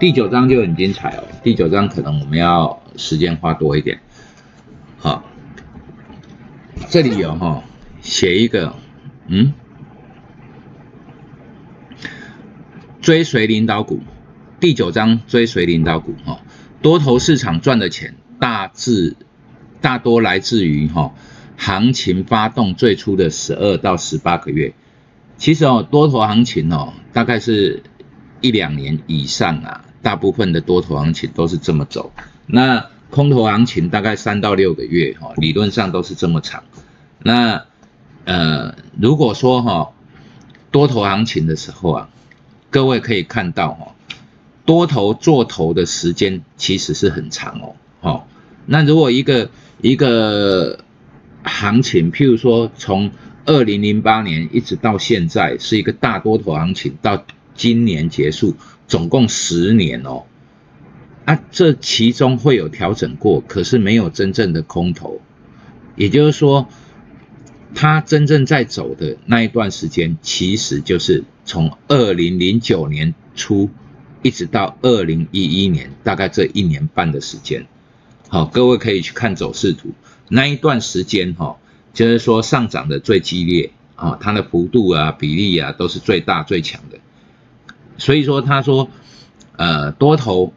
第九章就很精彩哦。第九章可能我们要时间花多一点。好，这里有哈写一个，嗯，追随领导股。第九章追随领导股哈，多头市场赚的钱大致大多来自于哈行情发动最初的十二到十八个月。其实哦，多头行情哦，大概是一两年以上啊，大部分的多头行情都是这么走。那空头行情大概三到六个月哈，理论上都是这么长。那呃，如果说哈多头行情的时候啊，各位可以看到哈。多头做头的时间其实是很长哦，那如果一个一个行情，譬如说从二零零八年一直到现在是一个大多头行情，到今年结束，总共十年哦，啊，这其中会有调整过，可是没有真正的空头，也就是说，它真正在走的那一段时间，其实就是从二零零九年初。一直到二零一一年，大概这一年半的时间，好，各位可以去看走势图，那一段时间哈，就是说上涨的最激烈啊，它的幅度啊、比例啊都是最大最强的。所以说，他说，呃，多头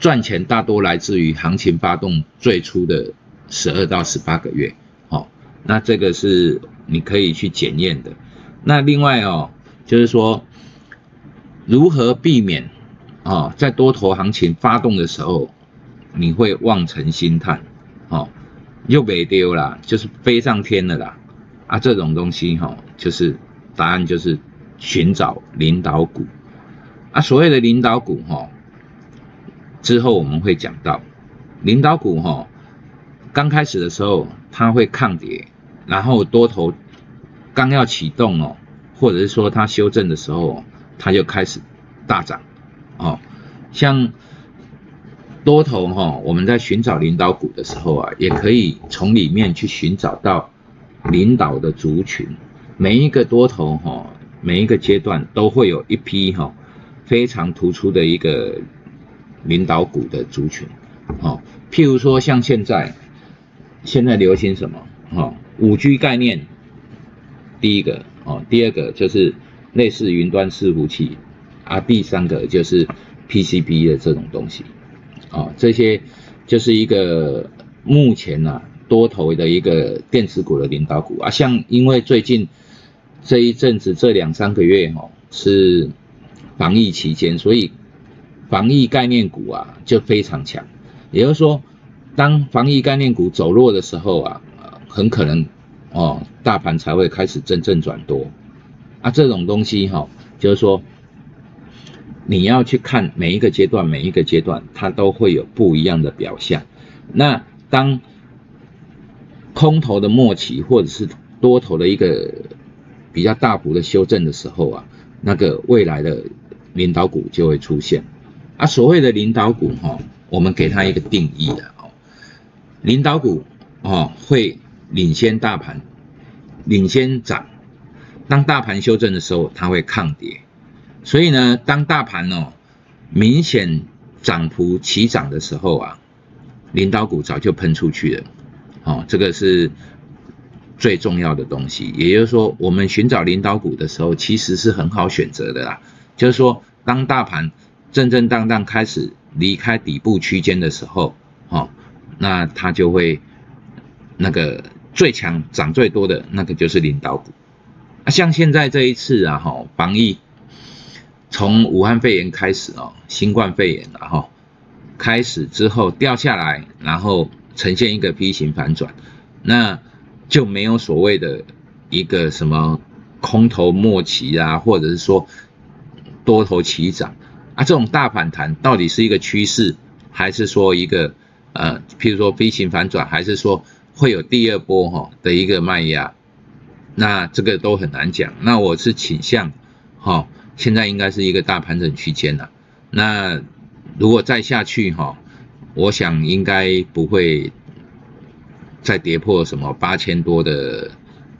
赚钱大多来自于行情发动最初的十二到十八个月，好，那这个是你可以去检验的。那另外哦，就是说。如何避免啊，在多头行情发动的时候，你会望尘兴叹，哦，又被丢了，就是飞上天了啦，啊，这种东西哈，就是答案就是寻找领导股，啊，所谓的领导股哈，之后我们会讲到，领导股哈，刚开始的时候它会抗跌，然后多头刚要启动哦，或者是说它修正的时候。它就开始大涨，哦，像多头哈，我们在寻找领导股的时候啊，也可以从里面去寻找到领导的族群。每一个多头哈，每一个阶段都会有一批哈非常突出的一个领导股的族群，哦，譬如说像现在现在流行什么？哦，五 G 概念，第一个哦，第二个就是。类似云端伺服器啊，第三个就是 PCB 的这种东西，啊，这些就是一个目前呢多头的一个电子股的领导股啊。像因为最近这一阵子这两三个月哈是防疫期间，所以防疫概念股啊就非常强。也就是说，当防疫概念股走弱的时候啊，很可能哦大盘才会开始真正转多。啊，这种东西哈，就是说，你要去看每一个阶段，每一个阶段它都会有不一样的表现。那当空头的末期，或者是多头的一个比较大幅的修正的时候啊，那个未来的领导股就会出现。啊，所谓的领导股哈，我们给它一个定义的哦，领导股哦会领先大盘，领先涨。当大盘修正的时候，它会抗跌，所以呢，当大盘哦明显涨幅起涨的时候啊，领导股早就喷出去了，哦，这个是最重要的东西。也就是说，我们寻找领导股的时候，其实是很好选择的啦。就是说，当大盘震震荡荡开始离开底部区间的时候，哦，那它就会那个最强涨最多的那个就是领导股。像现在这一次啊，哈，防疫从武汉肺炎开始哦，新冠肺炎啊，哈开始之后掉下来，然后呈现一个 V 型反转，那就没有所谓的一个什么空头末期啊，或者是说多头齐涨啊，这种大反弹到底是一个趋势，还是说一个呃，譬如说 V 型反转，还是说会有第二波哈的一个卖压？那这个都很难讲，那我是倾向，哈，现在应该是一个大盘整区间了。那如果再下去哈，我想应该不会再跌破什么八千多的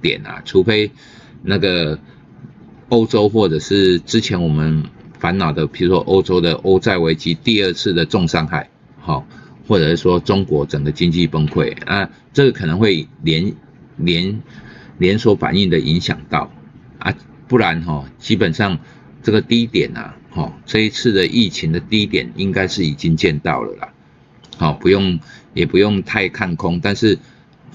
点啊，除非那个欧洲或者是之前我们烦恼的，比如说欧洲的欧债危机第二次的重伤害，好，或者是说中国整个经济崩溃啊，这个可能会连连连锁反应的影响到啊，不然哈，基本上这个低点啊，哈，这一次的疫情的低点应该是已经见到了啦，好，不用也不用太看空，但是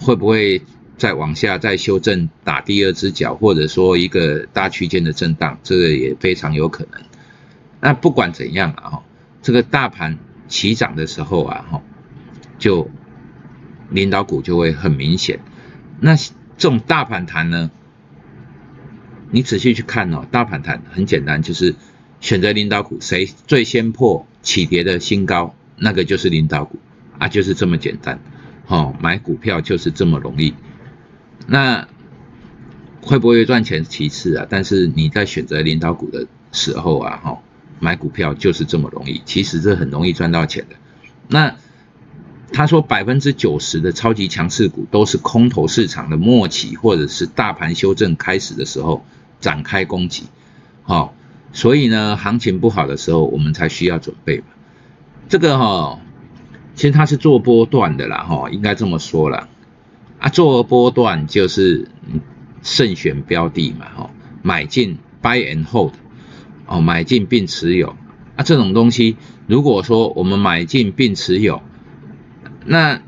会不会？再往下再修正打第二只脚，或者说一个大区间的震荡，这个也非常有可能。那不管怎样啊，这个大盘起涨的时候啊，哈，就领导股就会很明显。那这种大盘弹呢，你仔细去看哦，大盘弹很简单，就是选择领导股，谁最先破起跌的新高，那个就是领导股啊，就是这么简单。哦，买股票就是这么容易。那会不会赚钱其次啊？但是你在选择领导股的时候啊，哈，买股票就是这么容易。其实这很容易赚到钱的。那他说百分之九十的超级强势股都是空头市场的末期，或者是大盘修正开始的时候展开攻击，好，所以呢，行情不好的时候我们才需要准备嘛。这个哈，其实它是做波段的啦，哈，应该这么说了。啊，做波段就是慎选标的嘛，哦，买进 buy and hold，哦，买进并持有。啊，这种东西，如果说我们买进并持有，那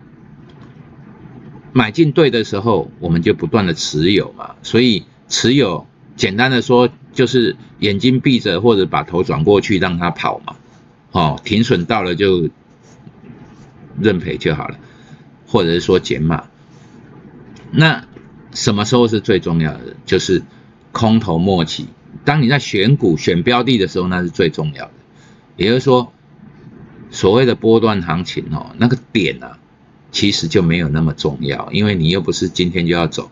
买进对的时候，我们就不断的持有嘛。所以持有，简单的说就是眼睛闭着或者把头转过去让它跑嘛，哦，停损到了就认赔就好了，或者是说减码。那什么时候是最重要的？就是空头末期。当你在选股、选标的的时候，那是最重要的。也就是说，所谓的波段行情哦，那个点啊，其实就没有那么重要，因为你又不是今天就要走，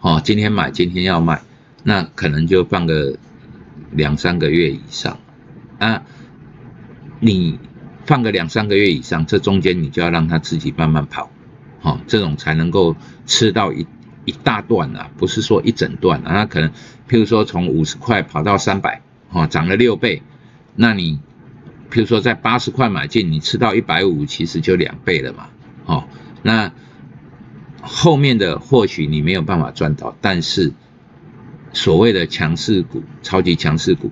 哦，今天买，今天要卖，那可能就放个两三个月以上啊。你放个两三个月以上，这中间你就要让它自己慢慢跑。哦，这种才能够吃到一一大段啊，不是说一整段啊。那可能，譬如说从五十块跑到三百，哦，涨了六倍，那你，譬如说在八十块买进，你吃到一百五，其实就两倍了嘛。哦，那后面的或许你没有办法赚到，但是所谓的强势股、超级强势股，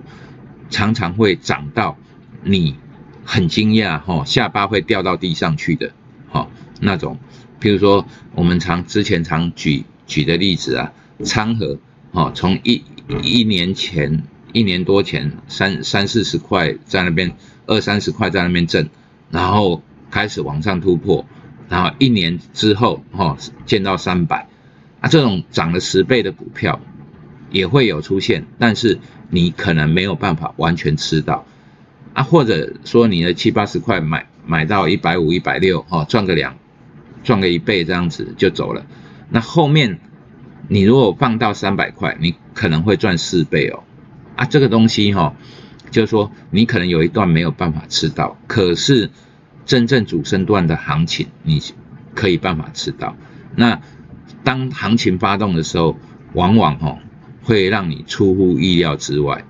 常常会涨到你很惊讶，哈，下巴会掉到地上去的，好那种。譬如说，我们常之前常举举的例子啊，昌河，哦，从一一年前一年多前三三四十块在那边，二三十块在那边挣，然后开始往上突破，然后一年之后，哈，见到三百，啊，这种涨了十倍的股票也会有出现，但是你可能没有办法完全吃到，啊，或者说你的七八十块买买到一百五一百六，哈，赚个两。赚个一倍这样子就走了，那后面你如果放到三百块，你可能会赚四倍哦。啊，这个东西哈，就是说你可能有一段没有办法吃到，可是真正主升段的行情，你可以办法吃到。那当行情发动的时候，往往哈会让你出乎意料之外。